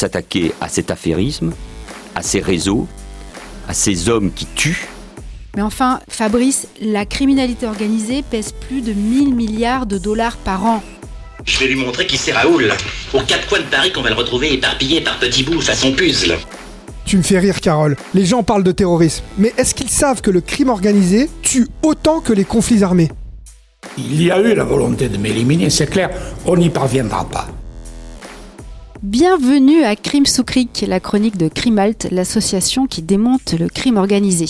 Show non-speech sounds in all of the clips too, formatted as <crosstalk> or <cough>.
s'attaquer à cet affairisme, à ces réseaux, à ces hommes qui tuent. Mais enfin, Fabrice, la criminalité organisée pèse plus de 1000 milliards de dollars par an. Je vais lui montrer qui c'est Raoul. Aux quatre coins de Paris qu'on va le retrouver éparpillé par petits bouts façon puzzle. Tu me fais rire, Carole. Les gens parlent de terrorisme. Mais est-ce qu'ils savent que le crime organisé tue autant que les conflits armés? Il y a eu la volonté de m'éliminer, c'est clair. On n'y parviendra pas. Bienvenue à Crime sous Cric, la chronique de Crimalt, l'association qui démonte le crime organisé.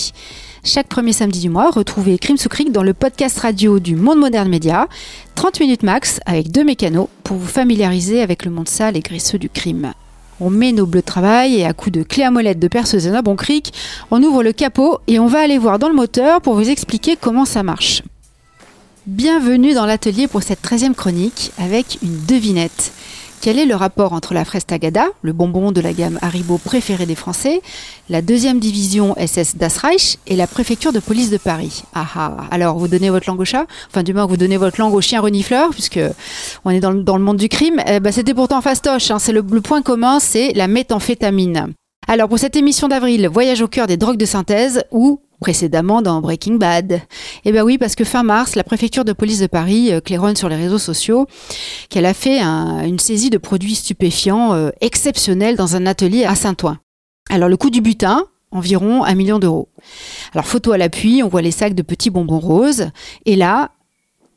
Chaque premier samedi du mois, retrouvez Crime sous Cric dans le podcast radio du Monde Moderne Média. 30 minutes max avec deux mécanos pour vous familiariser avec le monde sale et graisseux du crime. On met nos bleus de travail et à coups de clé à molette de perceuse et cric, on ouvre le capot et on va aller voir dans le moteur pour vous expliquer comment ça marche. Bienvenue dans l'atelier pour cette 13e chronique avec une devinette. Quel est le rapport entre la fraise Tagada, le bonbon de la gamme Haribo préféré des Français, la deuxième division SS Das Reich et la préfecture de police de Paris? Ah ah Alors, vous donnez votre langue au chat? Enfin, du moins, vous donnez votre langue au chien renifleur, puisque on est dans le, monde du crime. Eh ben, C'était pourtant fastoche. Hein. C'est le, le point commun, c'est la méthamphétamine. Alors, pour cette émission d'avril, voyage au cœur des drogues de synthèse, ou précédemment dans Breaking Bad. Eh bien oui, parce que fin mars, la préfecture de police de Paris euh, claironne sur les réseaux sociaux qu'elle a fait une saisie de produits stupéfiants euh, exceptionnels dans un atelier à Saint-Ouen. Alors le coût du butin, environ un million d'euros. Alors photo à l'appui, on voit les sacs de petits bonbons roses. Et là,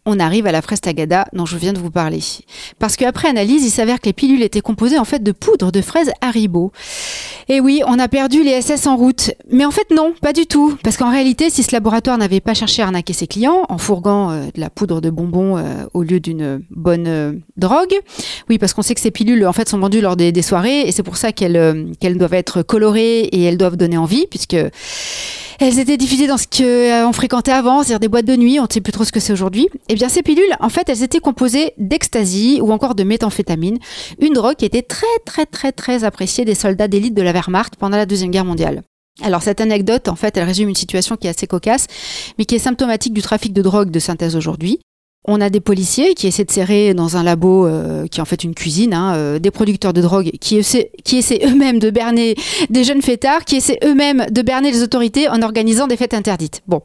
on arrive à la fraise tagada dont je viens de vous parler. Parce qu'après analyse, il s'avère que les pilules étaient composées en fait de poudre de fraises Haribo. Et oui, on a perdu les SS en route. Mais en fait non, pas du tout. Parce qu'en réalité, si ce laboratoire n'avait pas cherché à arnaquer ses clients en fourguant euh, de la poudre de bonbons euh, au lieu d'une bonne euh, drogue, oui, parce qu'on sait que ces pilules en fait sont vendues lors des, soirées et c'est pour ça qu'elles qu'elles doivent être colorées et elles doivent donner envie puisque elles étaient diffusées dans ce qu'on euh, fréquentait avant, c'est-à-dire des boîtes de nuit, on ne sait plus trop ce que c'est aujourd'hui. Eh bien, ces pilules, en fait, elles étaient composées d'ecstasy ou encore de méthamphétamine, une drogue qui était très, très, très, très appréciée des soldats d'élite de la Wehrmacht pendant la Deuxième Guerre mondiale. Alors cette anecdote, en fait, elle résume une situation qui est assez cocasse, mais qui est symptomatique du trafic de drogue de synthèse aujourd'hui. On a des policiers qui essaient de serrer dans un labo euh, qui est en fait une cuisine, hein, euh, des producteurs de drogue qui essaient, qui essaient eux-mêmes de berner des jeunes fêtards, qui essaient eux-mêmes de berner les autorités en organisant des fêtes interdites. Bon,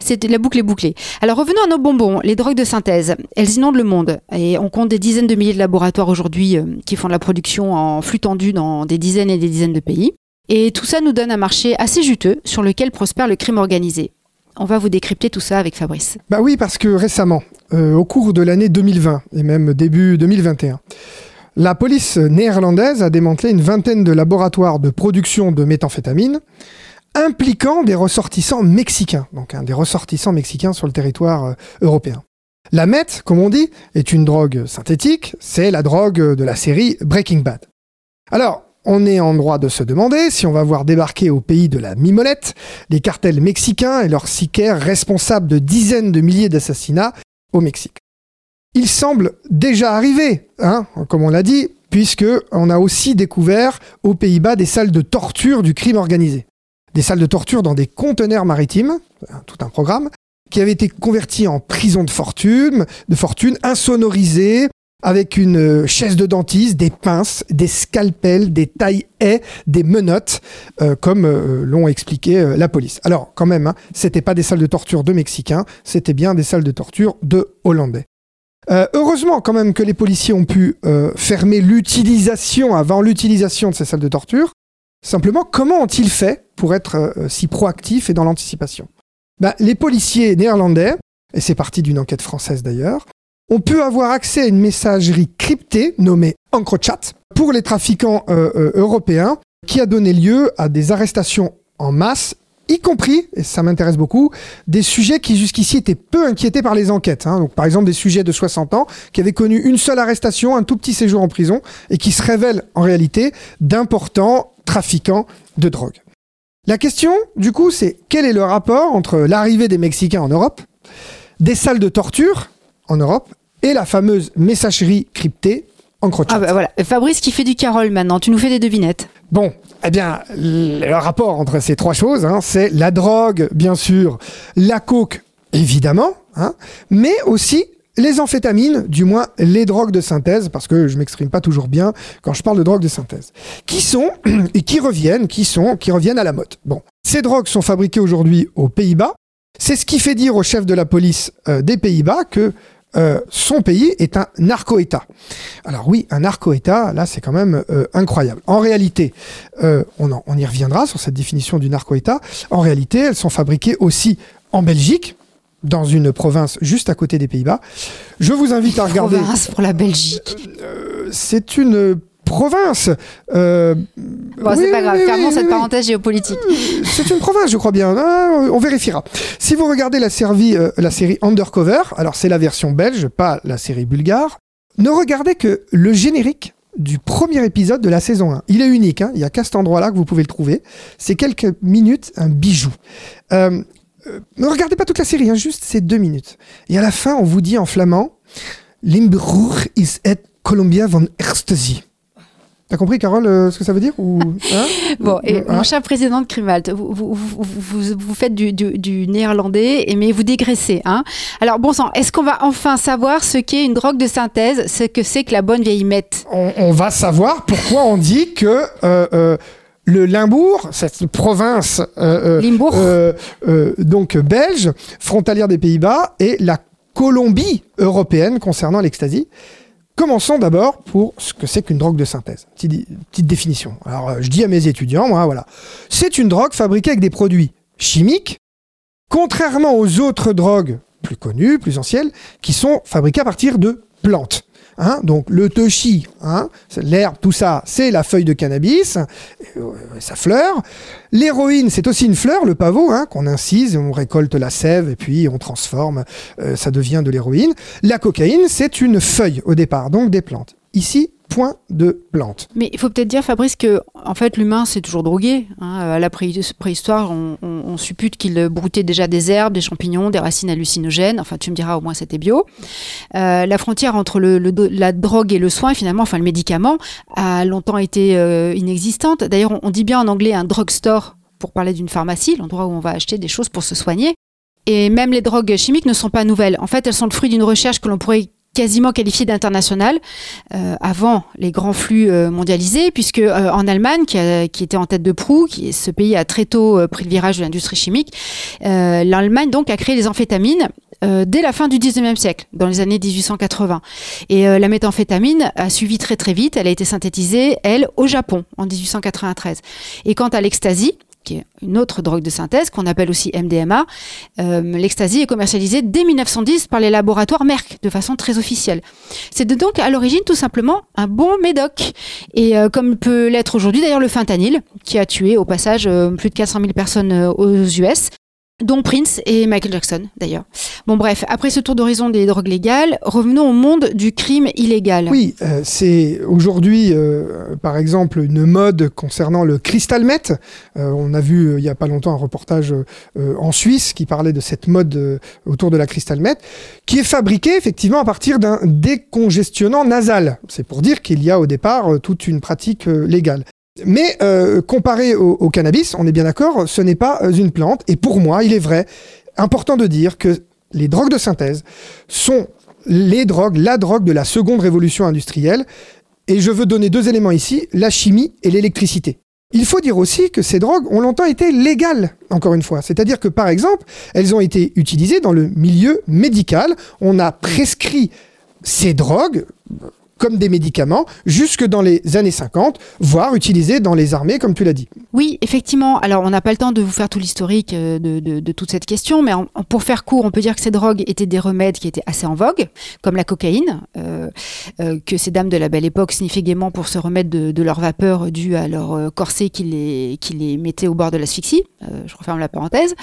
c'est la boucle est bouclée. Alors revenons à nos bonbons, les drogues de synthèse. Elles inondent le monde et on compte des dizaines de milliers de laboratoires aujourd'hui euh, qui font de la production en flux tendu dans des dizaines et des dizaines de pays. Et tout ça nous donne un marché assez juteux sur lequel prospère le crime organisé. On va vous décrypter tout ça avec Fabrice. Bah oui, parce que récemment, euh, au cours de l'année 2020 et même début 2021, la police néerlandaise a démantelé une vingtaine de laboratoires de production de méthamphétamine impliquant des ressortissants mexicains, donc hein, des ressortissants mexicains sur le territoire euh, européen. La meth, comme on dit, est une drogue synthétique, c'est la drogue de la série Breaking Bad. Alors, on est en droit de se demander si on va voir débarquer au pays de la mimolette les cartels mexicains et leurs sicaires responsables de dizaines de milliers d'assassinats au Mexique. Il semble déjà arriver, hein, comme on l'a dit, puisque on a aussi découvert aux Pays-Bas des salles de torture du crime organisé. Des salles de torture dans des conteneurs maritimes, tout un programme, qui avait été converti en prison de fortune, de fortune insonorisée, avec une euh, chaise de dentiste, des pinces, des scalpels, des tailles haies, des menottes, euh, comme euh, l'ont expliqué la police. Alors, quand même, hein, c'était pas des salles de torture de Mexicains, c'était bien des salles de torture de Hollandais. heureusement quand même que les policiers ont pu fermer l'utilisation avant l'utilisation de ces salles de torture. Simplement, comment ont-ils fait pour être si proactifs et dans l'anticipation? Ben, Les policiers néerlandais, et c'est parti d'une enquête française d'ailleurs, on peut avoir accès à une messagerie cryptée nommée EncroChat pour les trafiquants euh, euh, européens qui a donné lieu à des arrestations en masse y compris, et ça m'intéresse beaucoup, des sujets qui jusqu'ici étaient peu inquiétés par les enquêtes. Hein. Par exemple, des sujets de 60 ans qui avaient connu une seule arrestation, un tout petit séjour en prison, et qui se révèlent en réalité d'importants trafiquants de drogue. La question, du coup, c'est quel est le rapport entre l'arrivée des Mexicains en Europe, des salles de torture en Europe et la fameuse messagerie cryptée en crochet. Ah bah voilà, Fabrice qui fait du carole maintenant, tu nous fais des devinettes. Bon, eh bien, le rapport entre ces trois choses, hein, c'est la drogue, bien sûr, la coke, évidemment, hein, mais aussi les amphétamines, du moins les drogues de synthèse, parce que je m'exprime pas toujours bien quand je parle de drogues de synthèse, qui sont <clears throat> et qui reviennent, qui sont, qui reviennent à la mode. Bon, ces drogues sont fabriquées aujourd'hui aux Pays-Bas. C'est ce qui fait dire au chef de la police euh, des Pays-Bas que euh, son pays est un narco-État. Alors oui, un narco-État, là c'est quand même euh, incroyable. En réalité, euh, on, en- on y reviendra sur cette définition du narco-État, en réalité elles sont fabriquées aussi en Belgique, dans une province juste à côté des Pays-Bas. Je vous invite à regarder... Province pour la Belgique. C'est une province. euh, Bon, oui, c'est pas grave, oui, fermons oui, cette parenthèse géopolitique. <laughs> C'est une province, je crois bien. Ah, on vérifiera. Si vous regardez la, série, euh, la série Undercover, alors c'est la version belge, pas la série bulgare, ne regardez que le générique du premier épisode de la saison 1. Il est unique, hein, il y a qu'à cet endroit-là que vous pouvez le trouver. C'est quelques minutes, un bijou. Euh, ne regardez pas toute la série, hein, juste ces deux minutes. Et à la fin, on vous dit en flamand Limburg is et Columbia Ecstasy. T'as compris, Carole, euh, ce que ça veut dire ou, <laughs> hein Bon, et Hein mon cher président de Crimalt, vous, vous, vous, vous- vous faites du, du- du néerlandais, mais vous dégraissez. Hein Alors, bon sang, est-ce qu'on va enfin savoir ce qu'est une drogue de synthèse, ce que c'est que la bonne vieille mette? On, on va savoir pourquoi on dit que euh, euh, le Limbourg, cette province Limbourg. donc belge, frontalière des Pays-Bas, et la Colombie européenne concernant l'ecstasy. Commençons d'abord pour ce que c'est qu'une drogue de synthèse. Petite, définition. Alors, euh, je dis à mes étudiants, moi, voilà. C'est une drogue fabriquée avec des produits chimiques, contrairement aux autres drogues plus connues, plus anciennes, qui sont fabriquées à partir de plantes. Hein, donc le toshi, hein, l'herbe, tout ça, c'est la feuille de cannabis, euh, sa fleur. L'héroïne, c'est aussi une fleur, le pavot, hein, qu'on incise, on récolte la sève et puis on transforme, euh, ça devient de l'héroïne. La cocaïne, c'est une feuille au départ, donc des plantes. Ici, point de plante. Mais il faut peut-être dire, Fabrice, que en fait, l'humain s'est toujours drogué. hein. À la pré- préhistoire, on, suppute qu'il broutait déjà des herbes, des champignons, des racines hallucinogènes. Enfin, tu me diras, au moins, c'était bio. Euh, la frontière entre la drogue et le soin, finalement, enfin le médicament, a longtemps été euh, inexistante. D'ailleurs, on, on dit bien en anglais un drugstore pour parler d'une pharmacie, l'endroit où on va acheter des choses pour se soigner. Et même les drogues chimiques ne sont pas nouvelles. En fait, elles sont le fruit d'une recherche que l'on pourrait quasiment qualifiée d'internationale euh, avant les grands flux euh, mondialisés, puisque euh, en Allemagne, qui, a- était en tête de proue, qui ce pays a très tôt euh, pris le virage de l'industrie chimique, euh, l'Allemagne donc a créé les amphétamines dès la fin du 19e siècle, dans les années 1880. Et la méthamphétamine a suivi très très vite. Elle a été synthétisée, elle, au Japon, en 1893. Et quant à l'ecstasy, qui est une autre drogue de synthèse qu'on appelle aussi MDMA, euh, l'ecstasy est commercialisée dès 1910 par les laboratoires Merck de façon très officielle. C'est donc à l'origine tout simplement un bon médoc. Et euh, comme peut l'être aujourd'hui d'ailleurs le fentanyl, qui a tué au passage euh, plus de 400 000 personnes euh, aux US, dont Prince et Michael Jackson d'ailleurs. Bon bref, après ce tour d'horizon des drogues légales, revenons au monde du crime illégal. Oui, euh, c'est aujourd'hui, euh, par exemple, une mode concernant le crystal meth. Euh, on a vu il y a pas longtemps un reportage en Suisse qui parlait de cette mode autour de la crystal meth, qui est fabriquée effectivement à partir d'un décongestionnant nasal. C'est pour dire qu'il y a au départ toute une pratique légale. Mais euh, comparé au, au cannabis, on est bien d'accord, ce n'est pas euh, une plante. Et pour moi, il est vrai, important de dire que les drogues de synthèse sont les drogues, la drogue de la seconde révolution industrielle. Et je veux donner deux éléments ici, la chimie et l'électricité. Il faut dire aussi que ces drogues ont longtemps été légales, encore une fois. C'est-à-dire que, par exemple, elles ont été utilisées dans le milieu médical. On a prescrit ces drogues comme des médicaments jusque dans les années 50, voire utilisées dans les armées, comme tu l'as dit. Oui, effectivement. Alors, on n'a pas le temps de vous faire tout l'historique euh, de, toute cette question, mais pour faire court, on peut dire que ces drogues étaient des remèdes qui étaient assez en vogue, comme la cocaïne, euh, euh, que ces dames de la belle époque sniffaient gaiement pour se remettre de, de leur vapeur due à leur corset qui les, qui les mettait au bord de l'asphyxie. Je referme la parenthèse.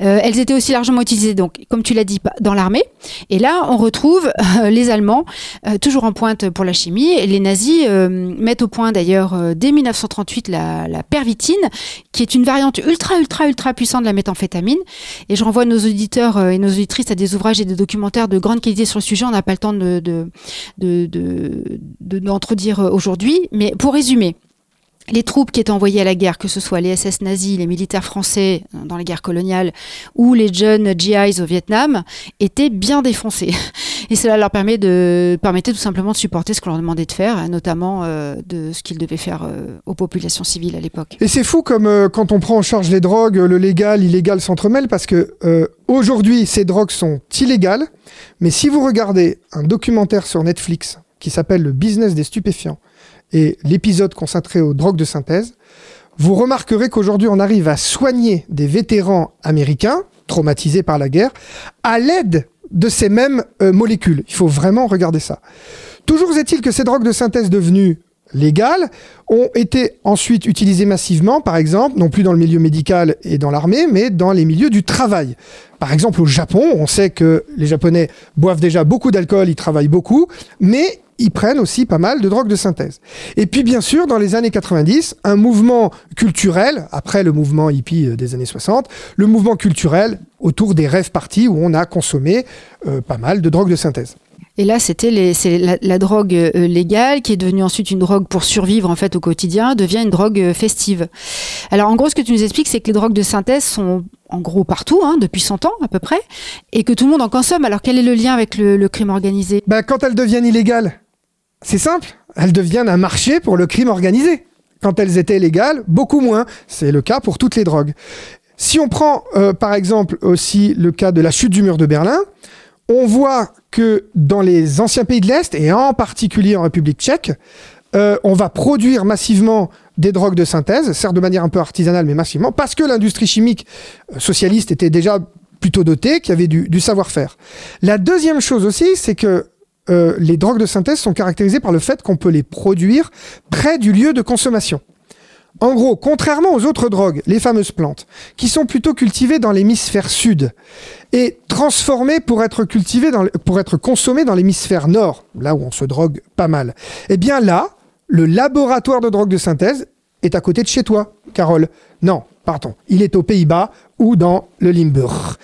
Elles étaient aussi largement utilisées, donc, comme tu l'as dit, dans l'armée. Et là, on retrouve <laughs> les Allemands, toujours en pointe pour la chimie. Les nazis euh, mettent au point d'ailleurs euh, dès 1938 la, pervitine, qui est une variante ultra, ultra, ultra puissante de la méthamphétamine. Et je renvoie nos auditeurs euh, et nos auditrices à des ouvrages et des documentaires de grande qualité sur le sujet. On n'a pas le temps de, de, de, aujourd'hui. Mais pour résumer, les troupes qui étaient envoyées à la guerre, que ce soit les SS nazis, les militaires français dans les guerres coloniales ou les jeunes GIs au Vietnam, étaient bien défoncés. <laughs> Et cela leur permet permettait tout simplement de supporter ce qu'on leur demandait de faire, notamment euh, de ce qu'ils devaient faire euh, aux populations civiles à l'époque. Et c'est fou comme euh, quand on prend en charge les drogues, le légal, l'illégal s'entremêlent parce que aujourd'hui ces drogues sont illégales, mais si vous regardez un documentaire sur Netflix qui s'appelle Le business des stupéfiants, et l'épisode consacré aux drogues de synthèse, vous remarquerez qu'aujourd'hui on arrive à soigner des vétérans américains traumatisés par la guerre à l'aide de ces mêmes euh, molécules. Il faut vraiment regarder ça. Toujours est-il que ces drogues de synthèse devenues légales ont été ensuite utilisées massivement, par exemple, non plus dans le milieu médical et dans l'armée, mais dans les milieux du travail. Par exemple, au Japon, on sait que les Japonais boivent déjà beaucoup d'alcool, ils travaillent beaucoup, mais ils prennent aussi pas mal de drogues de synthèse. Et puis bien sûr, dans les années 90, un mouvement culturel, après le mouvement hippie euh, des années 60, le mouvement culturel autour des rêves parties où on a consommé euh, pas mal de drogues de synthèse. Et là, c'était la, la, drogue euh, légale qui est devenue ensuite une drogue pour survivre en fait au quotidien, devient une drogue festive. Alors en gros, ce que tu nous expliques, c'est que les drogues de synthèse sont en gros partout, hein, depuis 100 ans à peu près, et que tout le monde en consomme. Alors quel est le lien avec le, crime organisé? Ben, Quand elles deviennent illégales, c'est simple, elles deviennent un marché pour le crime organisé. Quand elles étaient légales, beaucoup moins. C'est le cas pour toutes les drogues. Si on prend euh, par exemple aussi le cas de la chute du mur de Berlin, on voit que dans les anciens pays de l'Est, et en particulier en République tchèque, euh, on va produire massivement des drogues de synthèse, certes de manière un peu artisanale, mais massivement, parce que l'industrie chimique euh, socialiste était déjà plutôt dotée, qu'il y avait du savoir-faire. La deuxième chose aussi, c'est que euh, les drogues de synthèse sont caractérisées par le fait qu'on peut les produire près du lieu de consommation. En gros, contrairement aux autres drogues, les fameuses plantes, qui sont plutôt cultivées dans l'hémisphère sud et transformées pour être cultivées pour être consommées dans l'hémisphère nord, là où on se drogue pas mal. Eh bien là, le laboratoire de drogue de synthèse est à côté de chez toi, Carole. Non, pardon, il est aux Pays-Bas ou dans le Limburg.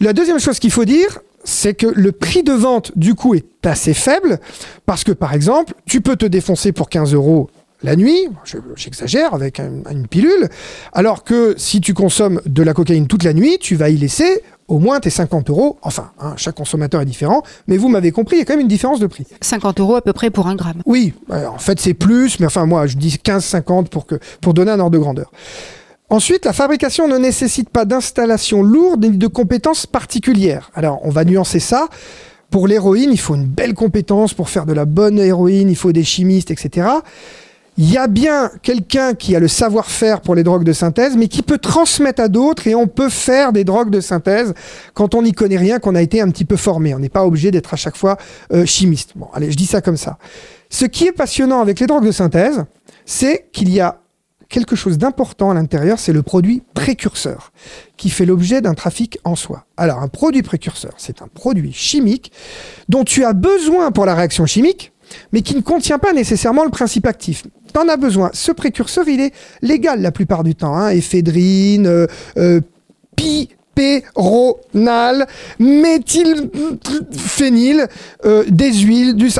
La deuxième chose qu'il faut dire, c'est que le prix de vente du coup est assez faible parce que par exemple, tu peux te défoncer pour 15 euros la nuit, j'exagère avec une pilule, alors que si tu consommes de la cocaïne toute la nuit, tu vas y laisser au moins tes 50 euros. Enfin, hein, chaque consommateur est différent, mais vous m'avez compris, il y a quand même une différence de prix. 50 euros à peu près pour un gramme. Oui, en fait c'est plus, mais enfin moi je dis 15-50 pour, pour donner un ordre de grandeur. Ensuite, la fabrication ne nécessite pas d'installation lourde ni de compétences particulières. Alors, on va nuancer ça. Pour l'héroïne, il faut une belle compétence pour faire de la bonne héroïne, il faut des chimistes, etc. Il y a bien quelqu'un qui a le savoir-faire pour les drogues de synthèse, mais qui peut transmettre à d'autres et on peut faire des drogues de synthèse quand on n'y connaît rien, qu'on a été un petit peu formé. On n'est pas obligé d'être à chaque fois euh, chimiste. Bon, allez, je dis ça comme ça. Ce qui est passionnant avec les drogues de synthèse, c'est qu'il y a quelque chose d'important à l'intérieur, c'est le produit précurseur, qui fait l'objet d'un trafic en soi. Alors, un produit précurseur, c'est un produit chimique dont tu as besoin pour la réaction chimique, mais qui ne contient pas nécessairement le principe actif. Tu en as besoin. Ce précurseur, il est légal la plupart du temps. Hein. Éphédrine, euh, euh, méthylphényl, euh, des huiles, du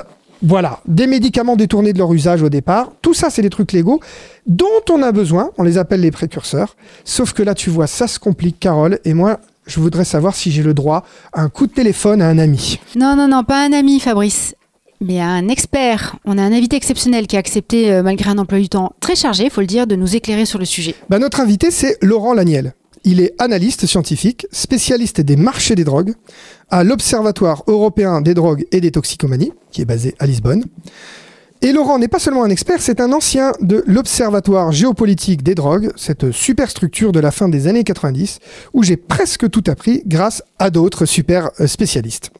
voilà, des médicaments détournés de leur usage au départ. Tout ça, c'est des trucs légaux dont on a besoin. On les appelle les précurseurs. Sauf que là, tu vois, ça se complique, Carole. Et moi, je voudrais savoir si j'ai le droit à un coup de téléphone à un ami. Non, non, non, pas un ami, Fabrice. Mais à un expert. On a un invité exceptionnel qui a accepté, euh, malgré un emploi du temps très chargé, il faut le dire, de nous éclairer sur le sujet. Bah, notre invité, c'est Laurent Laniel. Il est analyste scientifique, spécialiste des marchés des drogues, à l'Observatoire européen des drogues et des toxicomanies, qui est basé à Lisbonne. Et Laurent n'est pas seulement un expert, c'est un ancien de l'Observatoire géopolitique des drogues, cette super structure de la fin des années 90, où j'ai presque tout appris grâce à d'autres super euh, spécialistes.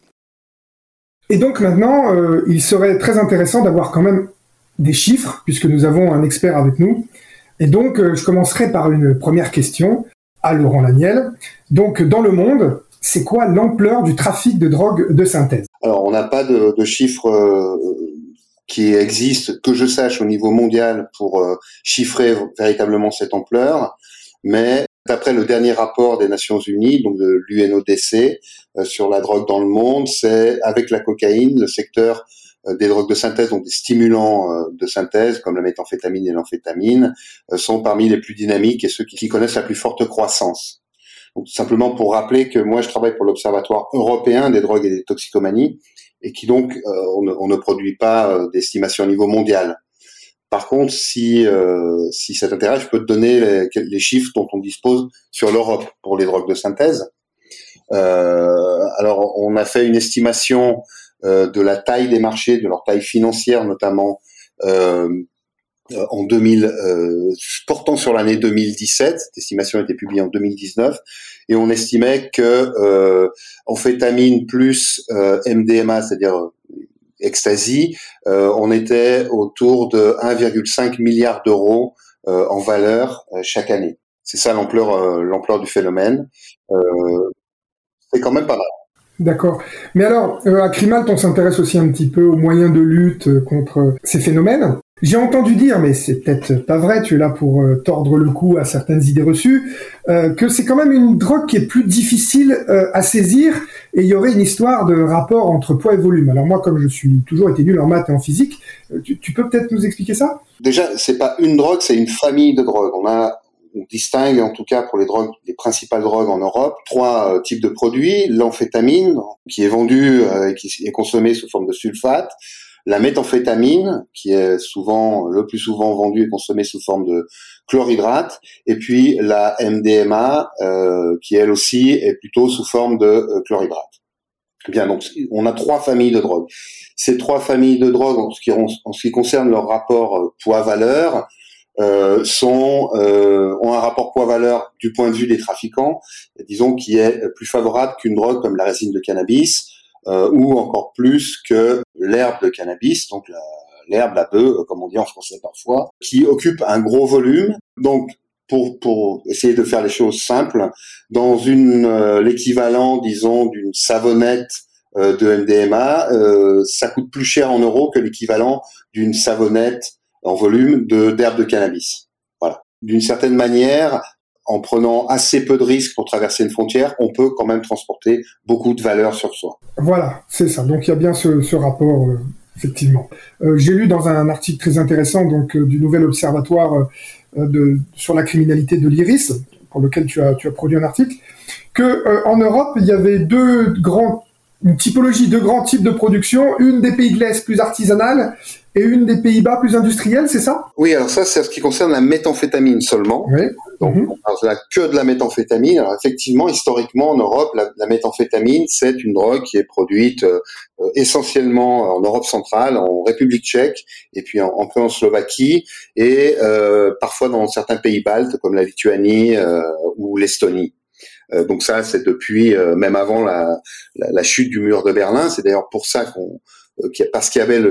Et donc maintenant, euh, il serait très intéressant d'avoir quand même des chiffres, puisque nous avons un expert avec nous. Et donc, euh, je commencerai par une première question à Laurent Laniel. Donc, dans le monde, c'est quoi l'ampleur du trafic de drogue de synthèse? Alors, on n'a pas de, chiffres euh, qui existent, que je sache, au niveau mondial pour euh, chiffrer véritablement cette ampleur, mais D'après le dernier rapport des Nations Unies, donc de l'UNODC, euh, sur la drogue dans le monde, c'est avec la cocaïne le secteur des drogues de synthèse, donc des stimulants de synthèse comme la méthamphétamine et l'amphétamine, sont parmi les plus dynamiques et ceux qui, connaissent la plus forte croissance. Simplement pour rappeler que moi je travaille pour l'Observatoire européen des drogues et des toxicomanies et qui donc on ne, on, ne, produit pas d'estimation au niveau mondial. Par contre, si si ça t'intéresse, je peux te donner les, les, chiffres dont on dispose sur l'Europe pour les drogues de synthèse. Euh, alors, on a fait une estimation euh, de la taille des marchés, de leur taille financière notamment, euh, en 2000, portant sur l'année 2017. Cette estimation a été publiée en 2019 et on estimait que euh, amphétamine plus MDMA, c'est-à-dire ecstasy, on était autour de 1,5 milliard d'euros en valeur chaque année. C'est ça l'ampleur l'ampleur du phénomène c'est quand même pas mal. D'accord. Mais alors, euh, à Crimalt, on s'intéresse aussi un petit peu aux moyens de lutte euh, contre ces phénomènes. J'ai entendu dire, mais c'est peut-être pas vrai, tu es là pour euh, tordre le cou à certaines idées reçues, que c'est quand même une drogue qui est plus difficile à saisir et il y aurait une histoire de rapport entre poids et volume. Alors moi, comme je suis toujours été en maths et en physique, tu, tu peux peut-être nous expliquer ça? Déjà, c'est pas une drogue, c'est une famille de drogues. On a on distingue en tout cas pour les drogues, les principales drogues en Europe, trois euh, types de produits l'amphétamine qui est vendue euh, et qui est consommée sous forme de sulfate, la méthamphétamine qui est souvent le plus souvent vendue et consommée sous forme de chlorhydrate, et puis la MDMA euh, qui elle aussi est plutôt sous forme de chlorhydrate. Bien, donc on a trois familles de drogues. Ces trois familles de drogues, en ce qui, concerne leur rapport poids-valeur, euh, sont euh, ont un rapport poids-valeur du point de vue des trafiquants, disons qui est plus favorable qu'une drogue comme la résine de cannabis euh, ou encore plus que l'herbe de cannabis, donc l'herbe, la, bœuf, comme on dit en français parfois, qui occupe un gros volume. Donc pour, pour essayer de faire les choses simples, dans une l'équivalent, disons, d'une savonnette de MDMA, ça coûte plus cher en euros que l'équivalent d'une savonnette en volume de d'herbe de cannabis. Voilà. D'une certaine manière, en prenant assez peu de risques pour traverser une frontière, on peut quand même transporter beaucoup de valeur sur soi. Voilà, c'est ça. Donc il y a bien ce, rapport, euh, effectivement. Euh, J'ai lu dans un article très intéressant donc euh, du Nouvel Observatoire sur la criminalité de l'Iris, pour lequel tu as, tu as produit un article, que en Europe il y avait deux grands une typologie de grands types de production, une des pays de l'Est plus artisanale et une des Pays-Bas plus industrielle, c'est ça? Oui, alors ça, c'est ce qui concerne la méthamphétamine seulement. Oui. Donc, on parle que de la méthamphétamine. Alors, effectivement, historiquement, en Europe, la, la méthamphétamine, c'est une drogue qui est produite euh, essentiellement en Europe centrale, en République tchèque, et puis en, un peu en Slovaquie, et euh, parfois dans certains pays baltes, comme la Lituanie euh, ou l'Estonie. Euh, donc ça, c'est depuis euh, même avant la, chute du mur de Berlin. C'est d'ailleurs pour ça qu'on parce qu'il y avait le,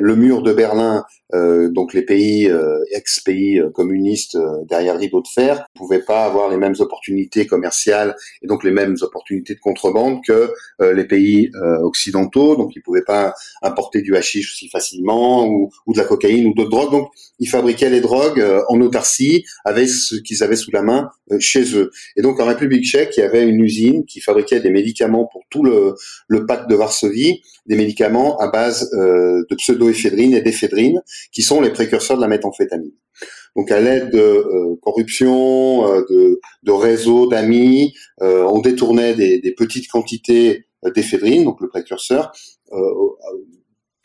le mur de Berlin, euh, donc les pays euh, ex-pays communistes derrière le rideau de fer, pouvaient pas avoir les mêmes opportunités commerciales et donc les mêmes opportunités de contrebande que les pays occidentaux. Donc ils pouvaient pas importer du hashish aussi facilement ou, ou de la cocaïne ou d'autres drogues. Donc ils fabriquaient les drogues en autarcie avec ce qu'ils avaient sous la main chez eux. Et donc en République tchèque, il y avait une usine qui fabriquait des médicaments pour tout le, le pacte de Varsovie, des médicaments à base euh, de pseudoéphédrine et d'éphédrine, qui sont les précurseurs de la méthamphétamine. Donc à l'aide de euh, corruption, euh, de, de réseaux d'amis, on détournait des, des petites quantités d'éphédrine, donc le précurseur,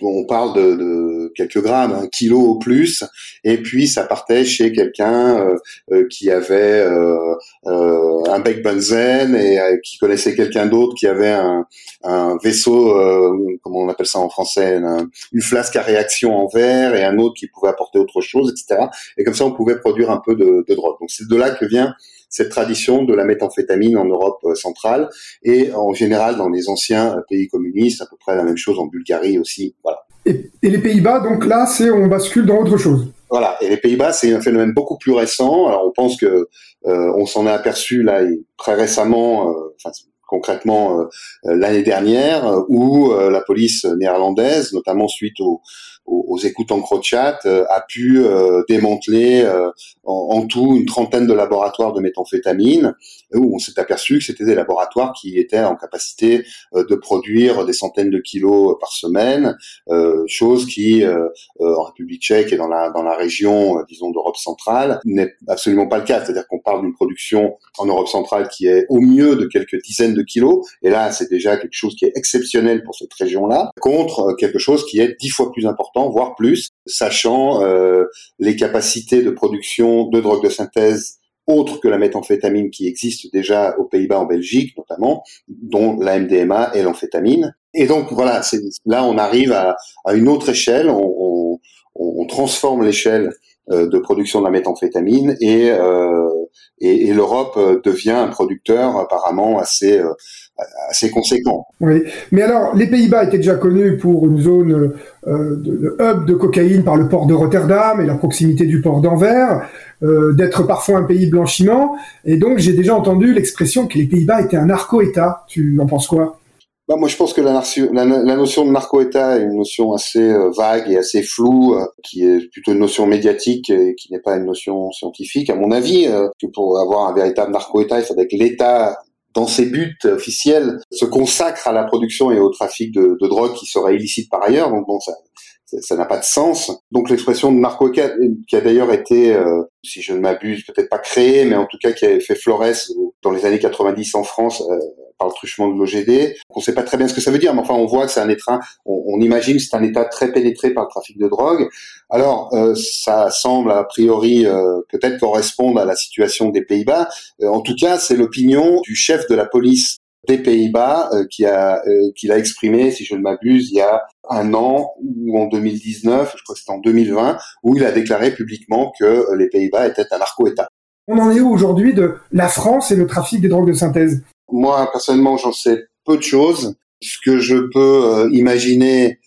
on parle de, de, quelques grammes, un kilo au plus, et puis ça partait chez quelqu'un euh, euh, qui avait euh, un bec benzène et qui connaissait quelqu'un d'autre qui avait un, un vaisseau, comment on appelle ça en français, une, flasque à réaction en verre et un autre qui pouvait apporter autre chose, etc. Et comme ça, on pouvait produire un peu de, de drogue. Donc c'est de là que vient cette tradition de la méthamphétamine en Europe centrale et en général dans les anciens pays communistes, à peu près la même chose en Bulgarie aussi. Voilà. Et, les Pays-Bas, donc là, c'est on bascule dans autre chose. Voilà. Et les Pays-Bas, c'est un phénomène beaucoup plus récent. Alors on pense que euh, on s'en est aperçu là très récemment, euh, enfin, concrètement euh, l'année dernière, où la police néerlandaise, notamment suite au, aux, écoutes en Crochat, a pu démanteler en, tout une trentaine de laboratoires de méthamphétamine où on s'est aperçu que c'était des laboratoires qui étaient en capacité de produire des centaines de kilos par semaine, chose qui en République tchèque et dans la dans la région disons d'Europe centrale n'est absolument pas le cas. C'est-à-dire qu'on parle d'une production en Europe centrale qui est au mieux de quelques dizaines de kilos et là c'est déjà quelque chose qui est exceptionnel pour cette région-là contre quelque chose qui est dix fois plus important voire plus sachant euh, les capacités de production de drogues de synthèse autres que la méthamphétamine qui existe déjà aux Pays-Bas, en Belgique notamment, dont la MDMA et l'amphétamine. Et donc voilà, là on arrive à, une autre échelle, on, transforme l'échelle euh, de production de la méthamphétamine et, euh, et, l'Europe devient un producteur apparemment assez assez conséquent. Oui, mais alors les Pays-Bas étaient déjà connus pour une zone euh, de, hub de cocaïne par le port de Rotterdam et la proximité du port d'Anvers, euh, d'être parfois un pays blanchiment, et donc j'ai déjà entendu l'expression que les Pays-Bas étaient un narco-État. Tu en penses quoi? Bah, moi, je pense que la, notion de narco-État est une notion assez euh, vague et assez floue, euh, qui est plutôt une notion médiatique et qui n'est pas une notion scientifique. À mon avis, euh, que pour avoir un véritable narco-État, il faudrait que l'État dans ses buts officiels, se consacre à la production et au trafic de, de drogue qui serait illicite par ailleurs. Donc bon, ça, ça n'a pas de sens. Donc l'expression de narco qui a d'ailleurs été, euh, si je ne m'abuse, peut-être pas créée, mais en tout cas qui a fait florès dans les années 90 en France euh, par le truchement de l'OGD. On ne sait pas très bien ce que ça veut dire, mais enfin on voit que c'est un état, on, imagine que c'est un état très pénétré par le trafic de drogue. Alors euh, ça semble a priori peut-être correspondre à la situation des Pays-Bas. en tout cas, c'est l'opinion du chef de la police des Pays-Bas euh, qui a euh, qui l'a exprimé, si je ne m'abuse, il y a un an ou en 2019, je crois que c'était en 2020, où il a déclaré publiquement que euh, les Pays-Bas étaient un narco-État. On en est où aujourd'hui de la France et le trafic des drogues de synthèse? Moi, personnellement, j'en sais peu de choses. Ce que je peux imaginer,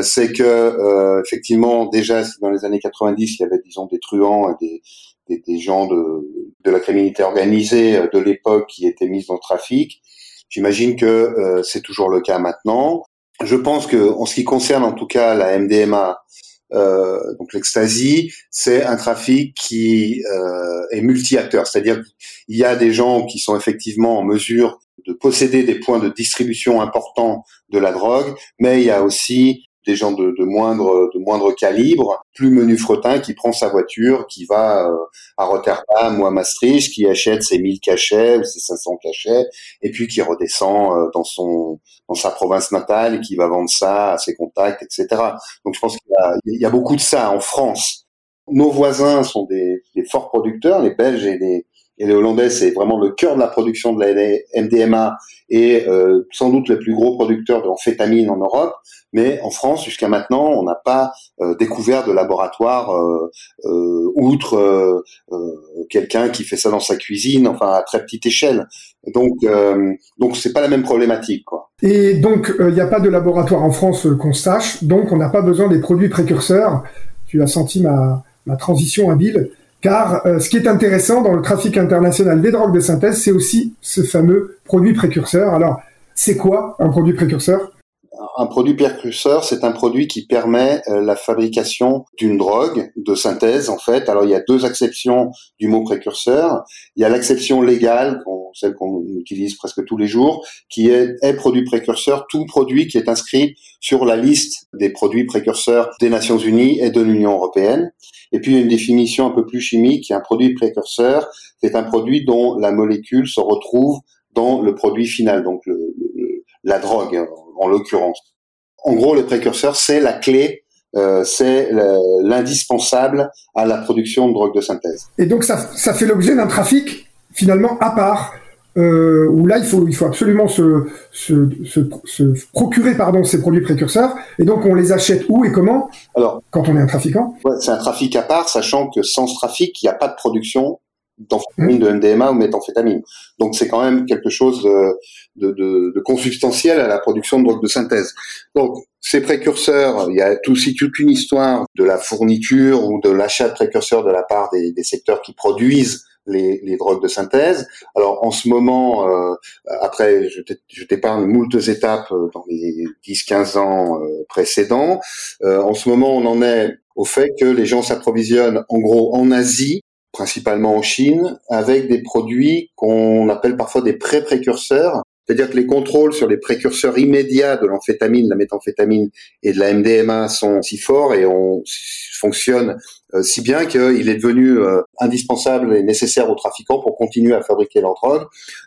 c'est que effectivement, déjà dans les années 90, il y avait, disons, des truands, des, des, des gens de, de la criminalité organisée de l'époque qui étaient mis dans le trafic. J'imagine que euh, c'est toujours le cas maintenant. Je pense que, en ce qui concerne en tout cas la MDMA, euh, donc l'ecstasy, c'est un trafic qui euh, est multi-acteur, c'est-à-dire qu'il y a des gens qui sont effectivement en mesure de posséder des points de distribution importants de la drogue, mais il y a aussi des gens de, moindre de moindre calibre, plus menu fretin qui prend sa voiture, qui va euh, à Rotterdam ou à Maastricht, qui achète ses 1000 cachets ou ses 500 cachets, et puis qui redescend euh, dans son dans sa province natale qui va vendre ça à ses contacts, etc. Donc je pense qu'il y, y, a beaucoup de ça en France. Nos voisins sont des forts producteurs, les Belges et les et les Hollandais, c'est vraiment le cœur de la production de la MDMA et euh, sans doute le plus gros producteur d'amphétamine en Europe. Mais en France, jusqu'à maintenant, on n'a pas euh, découvert de laboratoire euh, euh outre euh, quelqu'un qui fait ça dans sa cuisine, enfin à très petite échelle. Donc, donc c'est pas la même problématique, quoi. Et donc, il n'y a pas de laboratoire en France qu'on sache. Donc, on n'a pas besoin des produits précurseurs. Tu as senti ma, ma transition habile. Car euh, ce qui est intéressant dans le trafic international des drogues de synthèse, c'est aussi ce fameux produit précurseur. Alors, c'est quoi un produit précurseur? Un produit précurseur, c'est un produit qui permet euh, la fabrication d'une drogue de synthèse, en fait. Alors, il y a deux acceptions du mot précurseur. Il y a l'acception légale, celle qu'on utilise presque tous les jours, qui est, produit précurseur, tout produit qui est inscrit sur la liste des produits précurseurs des Nations Unies et de l'Union européenne. Et puis une définition un peu plus chimique, un produit précurseur, c'est un produit dont la molécule se retrouve dans le produit final, donc la drogue en l'occurrence. En gros, le précurseur, c'est la clé euh, c'est l'indispensable à la production de drogue de synthèse. Et donc ça, ça fait l'objet d'un trafic finalement à part euh, où là il faut il faut absolument se, se, se, se, procurer pardon ces produits précurseurs et donc on les achète où et comment? Alors quand on est un trafiquant? ouais, C'est un trafic à part, sachant que sans ce trafic il n'y a pas de production d'amphétamine, de MDMA ou méthamphétamine. Donc c'est quand même quelque chose de, de, de, de, consubstantiel à la production de drogue de synthèse. Donc ces précurseurs, il y a aussi toute une histoire de la fourniture ou de l'achat de précurseurs de la part des, des secteurs qui produisent les, les, drogues de synthèse. Alors en ce moment, euh, après, je t'épargne moultes étapes euh, dans les 10-15 ans euh, précédents. en ce moment, on en est au fait que les gens s'approvisionnent en gros en Asie, principalement en Chine, avec des produits qu'on appelle parfois des pré-précurseurs, c'est-à-dire que les contrôles sur les précurseurs immédiats de l'amphétamine, la méthamphétamine et de la MDMA sont si forts et on fonctionne euh, si bien qu'il est devenu euh, indispensable et nécessaire aux trafiquants pour continuer à fabriquer leur drogue,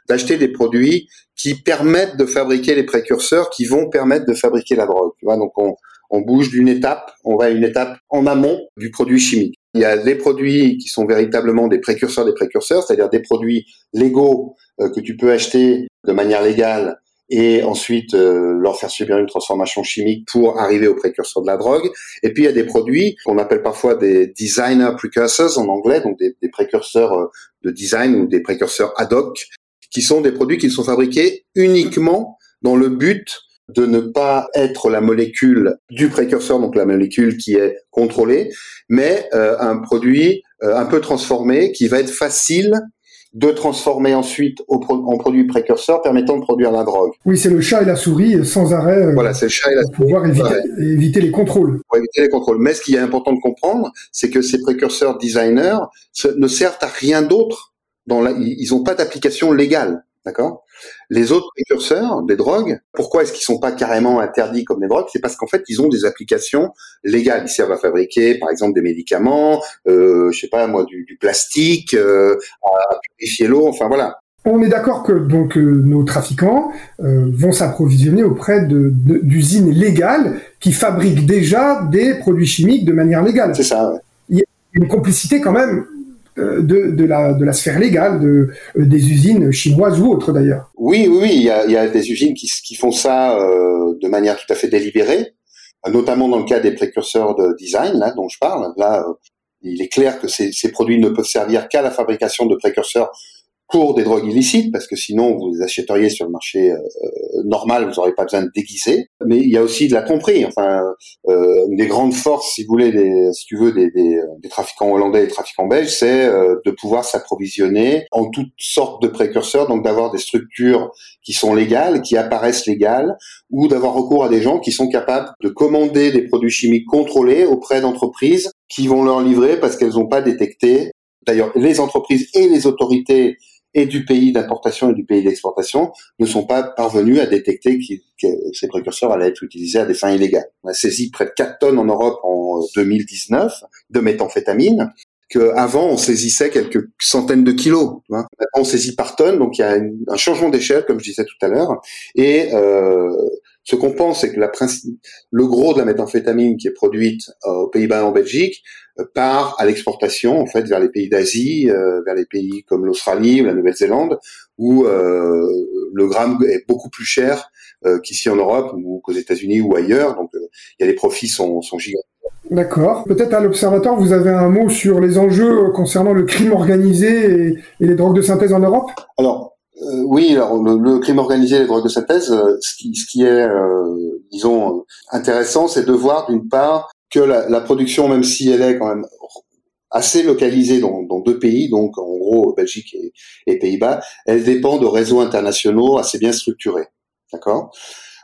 d'acheter des produits qui permettent de fabriquer les précurseurs qui vont permettre de fabriquer la drogue. Tu vois, donc on, on bouge d'une étape, on va à une étape en amont du produit chimique. Il y a des produits qui sont véritablement des précurseurs des précurseurs, c'est-à-dire des produits légaux euh, que tu peux acheter de manière légale et ensuite euh, leur faire subir une transformation chimique pour arriver au précurseur de la drogue. Et puis il y a des produits qu'on appelle parfois des designer precursors en anglais, donc des, des précurseurs euh, de design ou des précurseurs ad hoc, qui sont des produits qui sont fabriqués uniquement dans le but de ne pas être la molécule du précurseur, donc la molécule qui est contrôlée, mais euh, un produit euh, un peu transformé qui va être facile de transformer ensuite au en produit précurseur permettant de produire la drogue. Oui, c'est le chat et la souris sans arrêt. Euh, voilà, c'est le chat et la pour pouvoir éviter, éviter, les contrôles. Pour éviter les contrôles. Mais ce qui est important de comprendre, c'est que ces précurseurs designers ne servent à rien d'autre. Dans la, ils n'ont pas d'application légale. D'accord? Les autres précurseurs des drogues, pourquoi est-ce qu'ils sont pas carrément interdits comme des drogues? C'est parce qu'en fait, ils ont des applications légales. Ils servent à fabriquer, par exemple, des médicaments, euh, je sais pas moi, du, plastique, euh, à purifier l'eau. Enfin voilà. On est d'accord que donc euh, nos trafiquants euh, vont s'approvisionner auprès d'usines légales qui fabriquent déjà des produits chimiques de manière légale. C'est ça. Ouais. Il y a une complicité quand même de, de, la, de la sphère légale, de, euh, des usines chinoises ou autres d'ailleurs. Oui, oui, il y a, y a des usines qui, qui font ça euh, de manière tout à fait délibérée, notamment dans le cas des précurseurs de design, là, dont je parle. Là, il est clair que ces produits ne peuvent servir qu'à la fabrication de précurseurs pour des drogues illicites, parce que sinon vous les achèteriez sur le marché euh, normal, vous n'aurez pas besoin de déguiser. Mais il y a aussi de la tromperie. Enfin, euh, une des grandes forces, si vous voulez, des, si tu veux, des, des, des trafiquants hollandais et trafiquants belges, c'est euh, de pouvoir s'approvisionner en toutes sortes de précurseurs, donc d'avoir des structures qui sont légales, qui apparaissent légales, ou d'avoir recours à des gens qui sont capables de commander des produits chimiques contrôlés auprès d'entreprises qui vont leur livrer parce qu'elles n'ont pas détecté D'ailleurs, les entreprises et les autorités et du pays d'importation et du pays d'exportation ne sont pas parvenus à détecter que ces précurseurs allaient être utilisés à des fins illégales. On a saisi près de 4 tonnes en Europe en 2019 de méthamphétamine, qu'avant on saisissait quelques centaines de kilos. On saisit par tonne, donc il y a un changement d'échelle, comme je disais tout à l'heure. Et euh, ce qu'on pense, c'est que le gros de la méthamphétamine qui est produite euh, aux Pays-Bas et en Belgique part à l'exportation en fait vers les pays d'Asie, euh, vers les pays comme l'Australie ou la Nouvelle-Zélande, où le gramme est beaucoup plus cher qu'ici en Europe ou qu'aux États-Unis ou ailleurs. Donc il y a les profits sont, sont gigantesques. D'accord. Peut-être à l'Observatoire, vous avez un mot sur les enjeux concernant le crime organisé et, et les drogues de synthèse en Europe? Alors, euh, oui, alors le, crime organisé, les drogues de synthèse, euh, ce qui, ce qui est, euh, disons, intéressant, c'est de voir d'une part que la, la, production, même si elle est quand même assez localisée dans, dans deux pays, donc en gros Belgique et, et Pays-Bas, elle dépend de réseaux internationaux assez bien structurés. D'accord?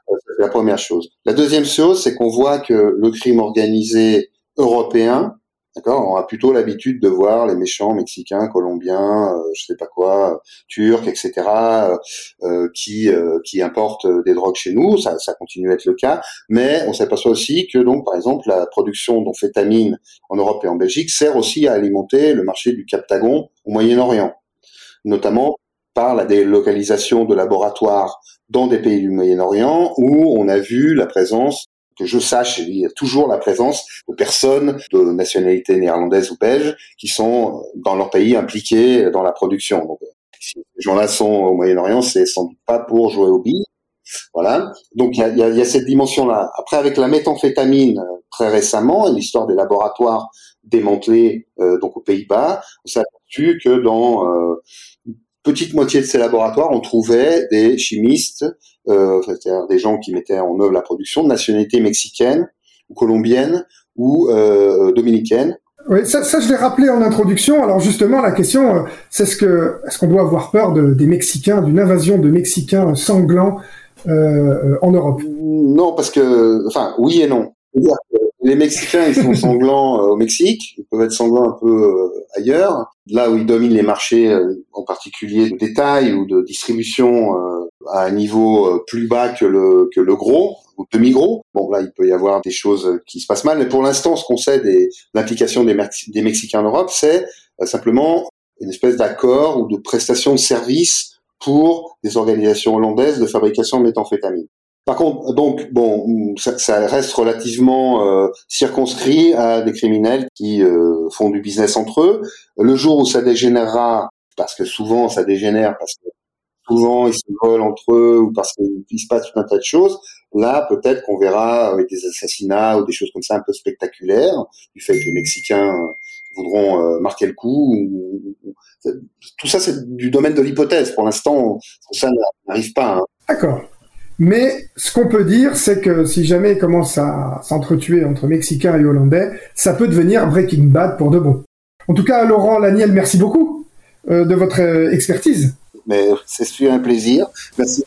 C'est la première chose. La deuxième chose, c'est qu'on voit que le crime organisé européen, D'accord On a plutôt l'habitude de voir les méchants mexicains, colombiens, euh, je sais pas quoi, turcs, etc., euh, euh, qui euh, qui importent des drogues chez nous. Ça, ça continue à être le cas, mais on s'aperçoit aussi que donc par exemple la production d'amphétamine en Europe et en Belgique sert aussi à alimenter le marché du captagon au Moyen-Orient, notamment par la délocalisation de laboratoires dans des pays du Moyen-Orient où on a vu la présence que je sache, il y a toujours la présence de personnes de nationalité néerlandaise ou belge qui sont dans leur pays impliquées dans la production. Donc, si ces gens-là sont au Moyen-Orient, c'est sans doute pas pour jouer au billes. Voilà. Donc il y a, y a, cette dimension-là. Après, avec la méthamphétamine, très récemment, l'histoire des laboratoires démantelés euh, donc aux Pays-Bas, on s'est que dans euh, petite moitié de ces laboratoires, on trouvait des chimistes, euh, c'est-à-dire des gens qui mettaient en œuvre la production de nationalité mexicaine ou colombienne ou euh, dominicaine. Oui, ça, ça je l'ai rappelé en introduction. Alors justement, la question, euh, c'est ce que est-ce qu'on doit avoir peur de, des Mexicains, d'une invasion de Mexicains sanglants euh, en Europe? Non, parce que, enfin, oui et non. Les Mexicains, ils sont <laughs> sanglants euh, au Mexique, ils peuvent être sanglants un peu euh, ailleurs, là où ils dominent les marchés, en particulier de détail ou de distribution à un niveau plus bas que le que le gros ou demi-gros. Bon, là, il peut y avoir des choses qui se passent mal, mais pour l'instant, ce qu'on sait des l'implication des, des Mexicains en Europe, c'est simplement une espèce d'accord ou de prestation de services pour des organisations hollandaises de fabrication de méthamphétamine. Par contre, donc bon, ça, ça reste relativement euh, circonscrit à des criminels qui euh, font du business entre eux. Le jour où ça dégénérera, parce que souvent ça dégénère, parce que souvent ils se volent entre eux ou parce qu'il se passe tout un tas de choses, là peut-être qu'on verra avec des assassinats ou des choses comme ça un peu spectaculaires, du fait que les Mexicains voudront euh, marquer le coup. tout ça, c'est du domaine de l'hypothèse. Pour l'instant, ça n'arrive pas. Hein. D'accord. Mais ce qu'on peut dire, c'est que si jamais il commence à s'entretuer entre Mexicains et Hollandais, ça peut devenir Breaking Bad pour de bon. En tout cas, Laurent Laniel, merci beaucoup euh, de votre euh, expertise. Mais c'est un plaisir. Merci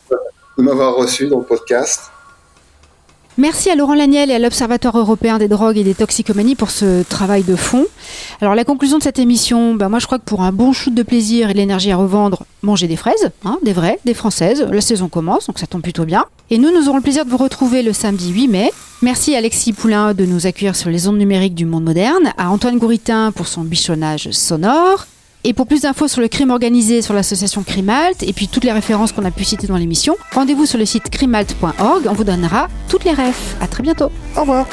de m'avoir reçu dans le podcast. Merci à Laurent Laniel et à l'Observatoire européen des drogues et des toxicomanies pour ce travail de fond. Alors la conclusion de cette émission, ben moi je crois que pour un bon shoot de plaisir et de l'énergie à revendre, mangez des fraises, hein, des vraies, des françaises. La saison commence, donc ça tombe plutôt bien. Et nous, nous aurons le plaisir de vous retrouver le samedi 8 mai. Merci à Alexis Poulain de nous accueillir sur les ondes numériques du monde moderne, à Antoine Gouritin pour son bichonnage sonore, et pour plus d'infos sur le crime organisé, sur l'association Crimalt et puis toutes les références qu'on a pu citer dans l'émission, rendez-vous sur le site crimalt.org. On vous donnera toutes les refs. À très bientôt. Au revoir.